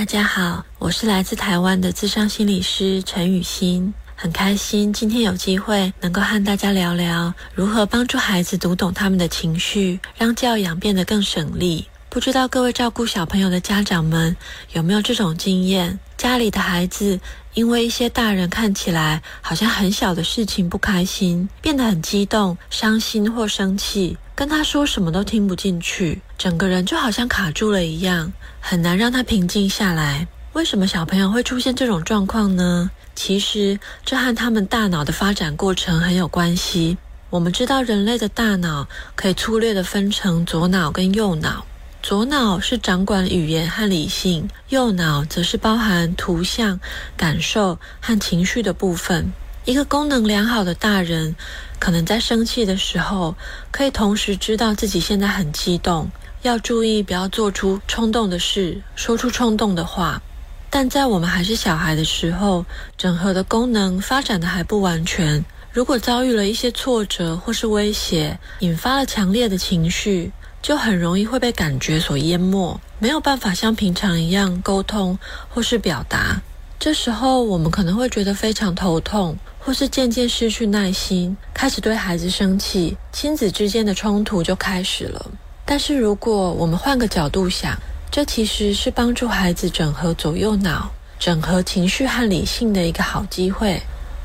大家好，我是来自台湾的智商心理师陈雨欣，很开心今天有机会能够和大家聊聊如何帮助孩子读懂他们的情绪，让教养变得更省力。不知道各位照顾小朋友的家长们有没有这种经验？家里的孩子因为一些大人看起来好像很小的事情不开心，变得很激动、伤心或生气，跟他说什么都听不进去，整个人就好像卡住了一样，很难让他平静下来。为什么小朋友会出现这种状况呢？其实这和他们大脑的发展过程很有关系。我们知道人类的大脑可以粗略地分成左脑跟右脑。左脑是掌管语言和理性，右脑则是包含图像、感受和情绪的部分。一个功能良好的大人，可能在生气的时候，可以同时知道自己现在很激动，要注意不要做出冲动的事，说出冲动的话。但在我们还是小孩的时候，整合的功能发展的还不完全。如果遭遇了一些挫折或是威胁，引发了强烈的情绪。就很容易会被感觉所淹没，没有办法像平常一样沟通或是表达。这时候，我们可能会觉得非常头痛，或是渐渐失去耐心，开始对孩子生气，亲子之间的冲突就开始了。但是，如果我们换个角度想，这其实是帮助孩子整合左右脑、整合情绪和理性的一个好机会。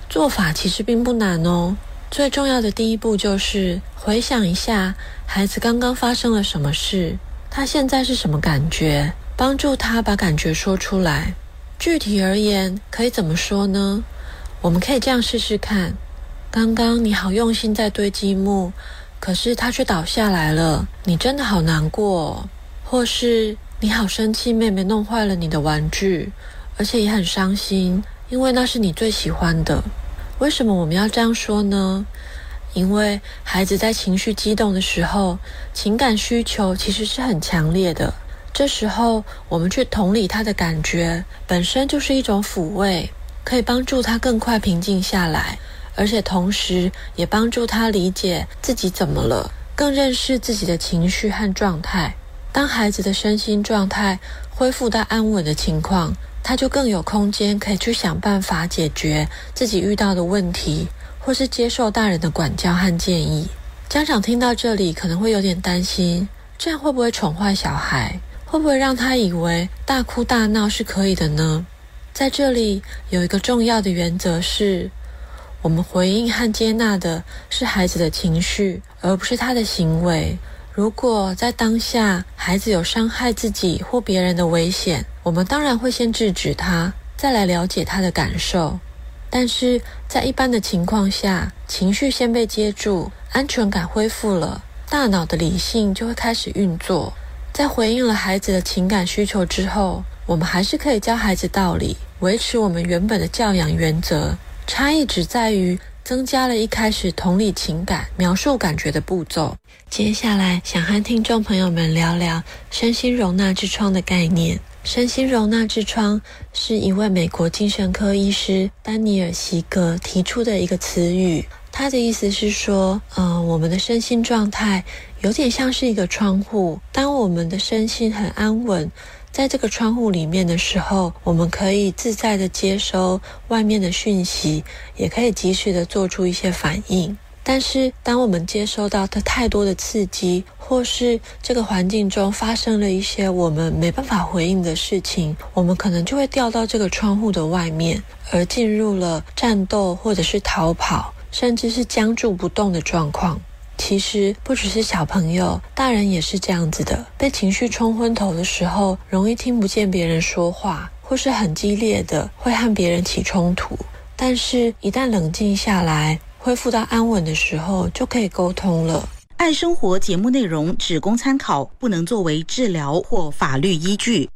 做法其实并不难哦。最重要的第一步就是回想一下孩子刚刚发生了什么事，他现在是什么感觉，帮助他把感觉说出来。具体而言，可以怎么说呢？我们可以这样试试看：刚刚你好用心在堆积木，可是它却倒下来了，你真的好难过。或是你好生气，妹妹弄坏了你的玩具，而且也很伤心，因为那是你最喜欢的。为什么我们要这样说呢？因为孩子在情绪激动的时候，情感需求其实是很强烈的。这时候，我们去同理他的感觉，本身就是一种抚慰，可以帮助他更快平静下来，而且同时也帮助他理解自己怎么了，更认识自己的情绪和状态。当孩子的身心状态恢复到安稳的情况，他就更有空间可以去想办法解决自己遇到的问题，或是接受大人的管教和建议。家长听到这里可能会有点担心，这样会不会宠坏小孩？会不会让他以为大哭大闹是可以的呢？在这里有一个重要的原则是，我们回应和接纳的是孩子的情绪，而不是他的行为。如果在当下孩子有伤害自己或别人的危险，我们当然会先制止他，再来了解他的感受。但是在一般的情况下，情绪先被接住，安全感恢复了，大脑的理性就会开始运作。在回应了孩子的情感需求之后，我们还是可以教孩子道理，维持我们原本的教养原则。差异只在于。增加了一开始同理情感、描述感觉的步骤。接下来想和听众朋友们聊聊身心容纳之窗的概念。身心容纳之窗是一位美国精神科医师丹尼尔·席格提出的一个词语。他的意思是说，嗯，我们的身心状态有点像是一个窗户，当我们的身心很安稳。在这个窗户里面的时候，我们可以自在的接收外面的讯息，也可以及时的做出一些反应。但是，当我们接收到的太多的刺激，或是这个环境中发生了一些我们没办法回应的事情，我们可能就会掉到这个窗户的外面，而进入了战斗或者是逃跑，甚至是僵住不动的状况。其实不只是小朋友，大人也是这样子的。被情绪冲昏头的时候，容易听不见别人说话，或是很激烈的会和别人起冲突。但是，一旦冷静下来，恢复到安稳的时候，就可以沟通了。爱生活节目内容只供参考，不能作为治疗或法律依据。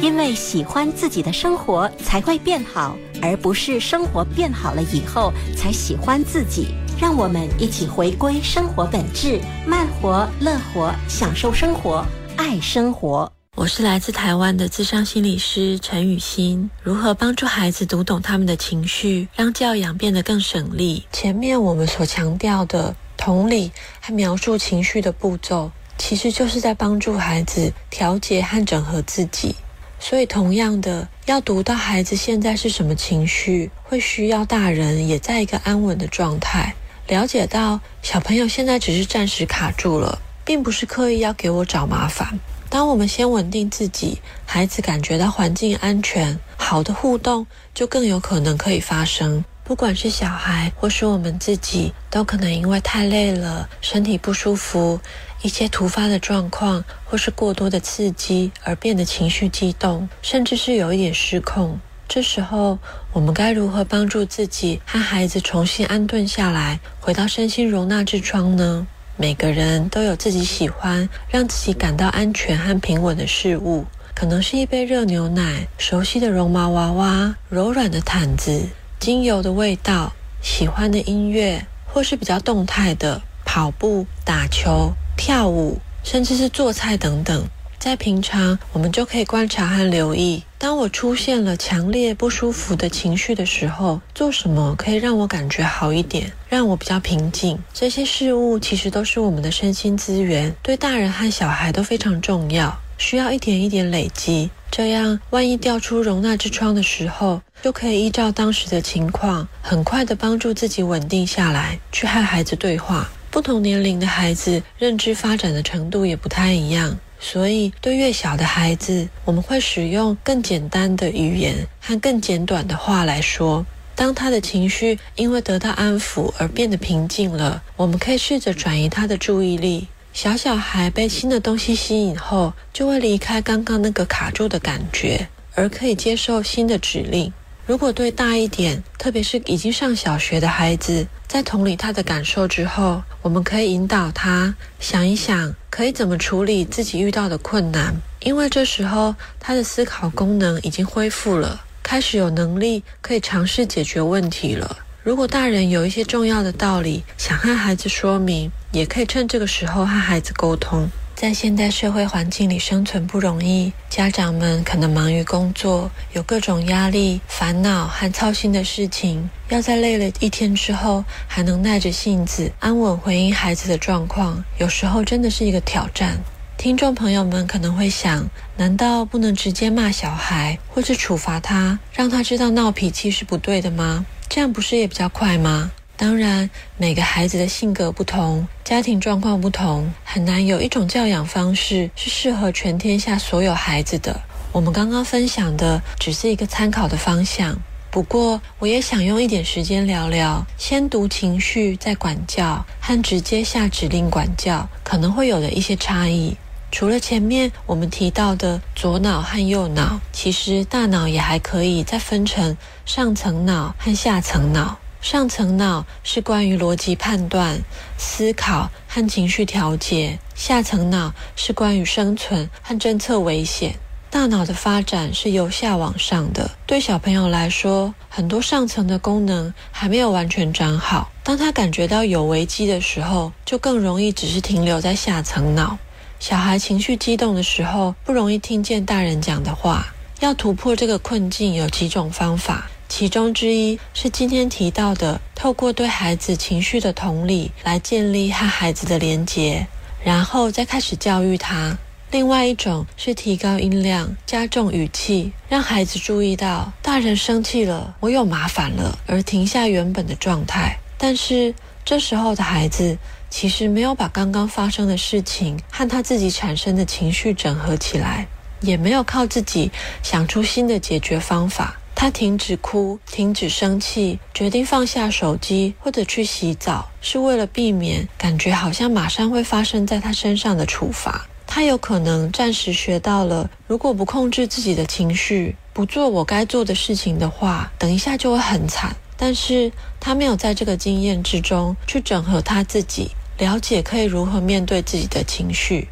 因为喜欢自己的生活才会变好，而不是生活变好了以后才喜欢自己。让我们一起回归生活本质，慢活、乐活，享受生活，爱生活。我是来自台湾的智商心理师陈雨欣。如何帮助孩子读懂他们的情绪，让教养变得更省力？前面我们所强调的同理和描述情绪的步骤，其实就是在帮助孩子调节和整合自己。所以，同样的，要读到孩子现在是什么情绪，会需要大人也在一个安稳的状态，了解到小朋友现在只是暂时卡住了，并不是刻意要给我找麻烦。当我们先稳定自己，孩子感觉到环境安全，好的互动就更有可能可以发生。不管是小孩或是我们自己，都可能因为太累了，身体不舒服。一些突发的状况，或是过多的刺激，而变得情绪激动，甚至是有一点失控。这时候，我们该如何帮助自己和孩子重新安顿下来，回到身心容纳之窗呢？每个人都有自己喜欢、让自己感到安全和平稳的事物，可能是一杯热牛奶、熟悉的绒毛娃娃、柔软的毯子、精油的味道、喜欢的音乐，或是比较动态的跑步、打球。跳舞，甚至是做菜等等，在平常我们就可以观察和留意。当我出现了强烈不舒服的情绪的时候，做什么可以让我感觉好一点，让我比较平静？这些事物其实都是我们的身心资源，对大人和小孩都非常重要，需要一点一点累积。这样，万一掉出容纳之窗的时候，就可以依照当时的情况，很快的帮助自己稳定下来，去和孩子对话。不同年龄的孩子认知发展的程度也不太一样，所以对越小的孩子，我们会使用更简单的语言和更简短的话来说。当他的情绪因为得到安抚而变得平静了，我们可以试着转移他的注意力。小小孩被新的东西吸引后，就会离开刚刚那个卡住的感觉，而可以接受新的指令。如果对大一点，特别是已经上小学的孩子，在同理他的感受之后，我们可以引导他想一想，可以怎么处理自己遇到的困难。因为这时候他的思考功能已经恢复了，开始有能力可以尝试解决问题了。如果大人有一些重要的道理想和孩子说明，也可以趁这个时候和孩子沟通。在现代社会环境里生存不容易，家长们可能忙于工作，有各种压力、烦恼和操心的事情。要在累了一天之后，还能耐着性子安稳回应孩子的状况，有时候真的是一个挑战。听众朋友们可能会想：难道不能直接骂小孩，或是处罚他，让他知道闹脾气是不对的吗？这样不是也比较快吗？当然，每个孩子的性格不同，家庭状况不同，很难有一种教养方式是适合全天下所有孩子的。我们刚刚分享的只是一个参考的方向。不过，我也想用一点时间聊聊，先读情绪再管教，和直接下指令管教可能会有的一些差异。除了前面我们提到的左脑和右脑，其实大脑也还可以再分成上层脑和下层脑。上层脑是关于逻辑判断、思考和情绪调节，下层脑是关于生存和侦测危险。大脑的发展是由下往上的。对小朋友来说，很多上层的功能还没有完全长好。当他感觉到有危机的时候，就更容易只是停留在下层脑。小孩情绪激动的时候，不容易听见大人讲的话。要突破这个困境，有几种方法。其中之一是今天提到的，透过对孩子情绪的同理来建立和孩子的连结，然后再开始教育他。另外一种是提高音量、加重语气，让孩子注意到大人生气了，我有麻烦了，而停下原本的状态。但是这时候的孩子其实没有把刚刚发生的事情和他自己产生的情绪整合起来，也没有靠自己想出新的解决方法。他停止哭，停止生气，决定放下手机或者去洗澡，是为了避免感觉好像马上会发生在他身上的处罚。他有可能暂时学到了，如果不控制自己的情绪，不做我该做的事情的话，等一下就会很惨。但是他没有在这个经验之中去整合他自己。了解可以如何面对自己的情绪，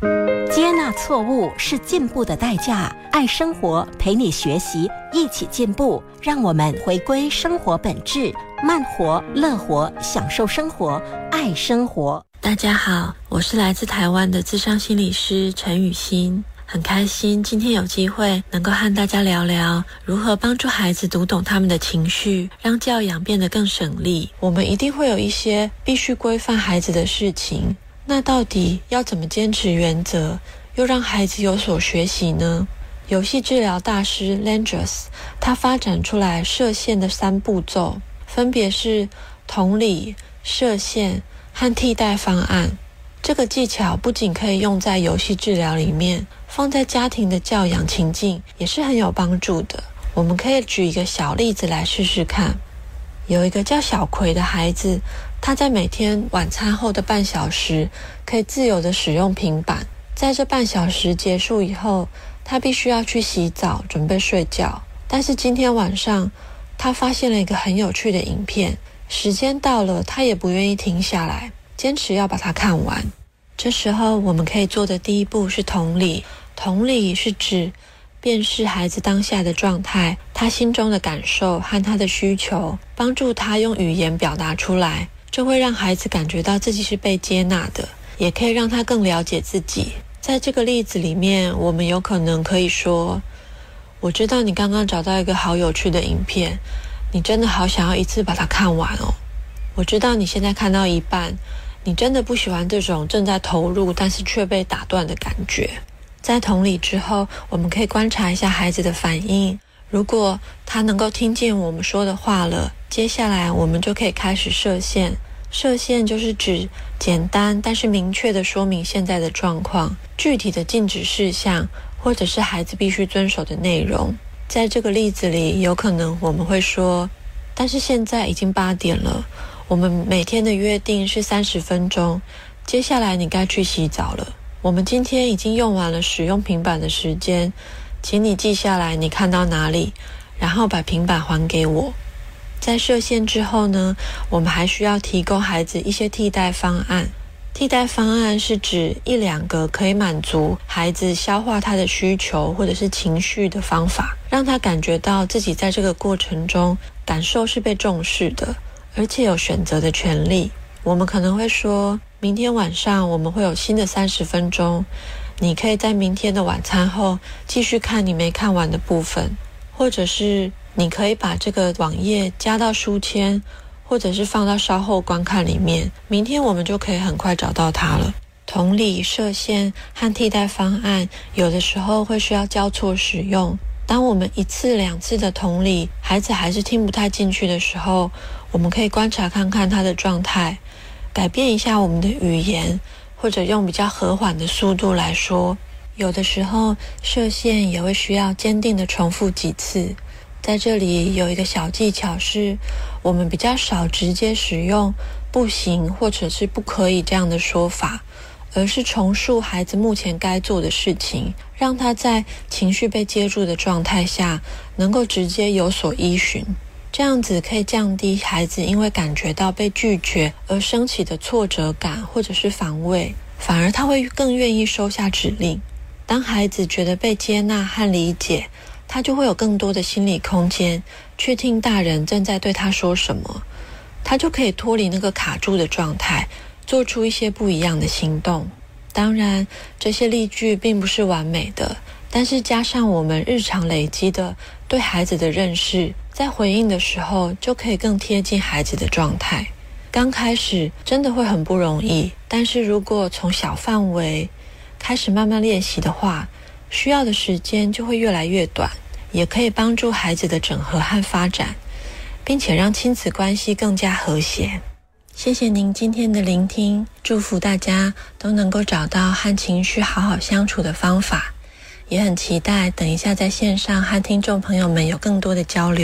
接纳错误是进步的代价。爱生活，陪你学习，一起进步。让我们回归生活本质，慢活、乐活，享受生活，爱生活。大家好，我是来自台湾的智商心理师陈雨欣。很开心今天有机会能够和大家聊聊如何帮助孩子读懂他们的情绪，让教养变得更省力。我们一定会有一些必须规范孩子的事情，那到底要怎么坚持原则，又让孩子有所学习呢？游戏治疗大师 Landrus，他发展出来射线的三步骤，分别是同理、射线和替代方案。这个技巧不仅可以用在游戏治疗里面，放在家庭的教养情境也是很有帮助的。我们可以举一个小例子来试试看。有一个叫小葵的孩子，他在每天晚餐后的半小时可以自由的使用平板，在这半小时结束以后。他必须要去洗澡，准备睡觉。但是今天晚上，他发现了一个很有趣的影片。时间到了，他也不愿意停下来，坚持要把它看完。这时候，我们可以做的第一步是同理。同理是指辨识孩子当下的状态，他心中的感受和他的需求，帮助他用语言表达出来。这会让孩子感觉到自己是被接纳的，也可以让他更了解自己。在这个例子里面，我们有可能可以说：“我知道你刚刚找到一个好有趣的影片，你真的好想要一次把它看完哦。我知道你现在看到一半，你真的不喜欢这种正在投入但是却被打断的感觉。”在同理之后，我们可以观察一下孩子的反应。如果他能够听见我们说的话了，接下来我们就可以开始设限。设限就是指简单但是明确的说明现在的状况，具体的禁止事项，或者是孩子必须遵守的内容。在这个例子里，有可能我们会说：“但是现在已经八点了，我们每天的约定是三十分钟。接下来你该去洗澡了。我们今天已经用完了使用平板的时间，请你记下来你看到哪里，然后把平板还给我。”在设限之后呢，我们还需要提供孩子一些替代方案。替代方案是指一两个可以满足孩子消化他的需求或者是情绪的方法，让他感觉到自己在这个过程中感受是被重视的，而且有选择的权利。我们可能会说，明天晚上我们会有新的三十分钟，你可以在明天的晚餐后继续看你没看完的部分，或者是。你可以把这个网页加到书签，或者是放到稍后观看里面。明天我们就可以很快找到它了。同理，设限和替代方案有的时候会需要交错使用。当我们一次两次的同理，孩子还是听不太进去的时候，我们可以观察看看他的状态，改变一下我们的语言，或者用比较和缓的速度来说。有的时候设限也会需要坚定的重复几次。在这里有一个小技巧，是我们比较少直接使用“不行”或者是“不可以”这样的说法，而是重述孩子目前该做的事情，让他在情绪被接住的状态下，能够直接有所依循。这样子可以降低孩子因为感觉到被拒绝而升起的挫折感或者是防卫，反而他会更愿意收下指令。当孩子觉得被接纳和理解。他就会有更多的心理空间，去听大人正在对他说什么，他就可以脱离那个卡住的状态，做出一些不一样的行动。当然，这些例句并不是完美的，但是加上我们日常累积的对孩子的认识，在回应的时候就可以更贴近孩子的状态。刚开始真的会很不容易，但是如果从小范围开始慢慢练习的话，需要的时间就会越来越短，也可以帮助孩子的整合和发展，并且让亲子关系更加和谐。谢谢您今天的聆听，祝福大家都能够找到和情绪好好相处的方法，也很期待等一下在线上和听众朋友们有更多的交流。